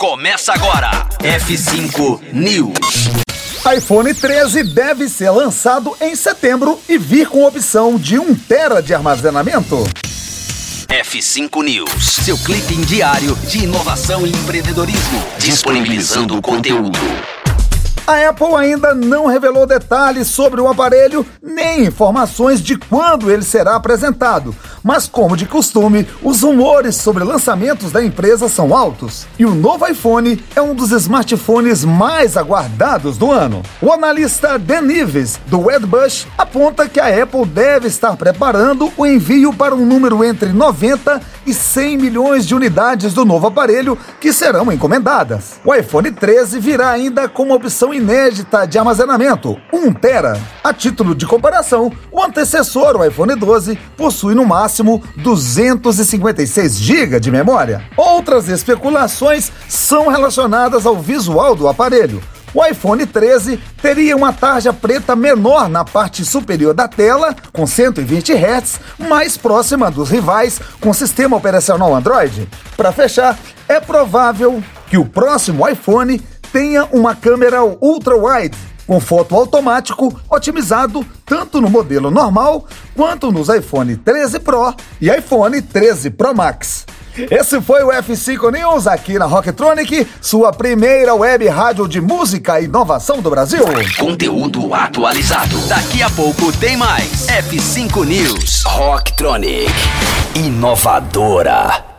começa agora. F5 News. iPhone 13 deve ser lançado em setembro e vir com opção de 1 tera de armazenamento. F5 News, seu clipe diário de inovação e empreendedorismo, disponibilizando o conteúdo. A Apple ainda não revelou detalhes sobre o aparelho nem informações de quando ele será apresentado, mas como de costume, os rumores sobre lançamentos da empresa são altos e o novo iPhone é um dos smartphones mais aguardados do ano. O analista Dan Ives, do Wedbush, aponta que a Apple deve estar preparando o envio para um número entre 90 e 100 milhões de unidades do novo aparelho que serão encomendadas. O iPhone 13 virá ainda com uma opção inédita de armazenamento, 1 tera. A título de comparação, o antecessor, o iPhone 12, possui no máximo 256 GB de memória. Outras especulações são relacionadas ao visual do aparelho. O iPhone 13 teria uma tarja preta menor na parte superior da tela, com 120 Hz, mais próxima dos rivais com sistema operacional Android. Para fechar, é provável que o próximo iPhone tenha uma câmera ultra-wide, com foto automático otimizado tanto no modelo normal quanto nos iPhone 13 Pro e iPhone 13 Pro Max. Esse foi o F5 News aqui na Rocktronic, sua primeira web rádio de música e inovação do Brasil. Conteúdo atualizado. Daqui a pouco tem mais. F5 News. Rocktronic. Inovadora.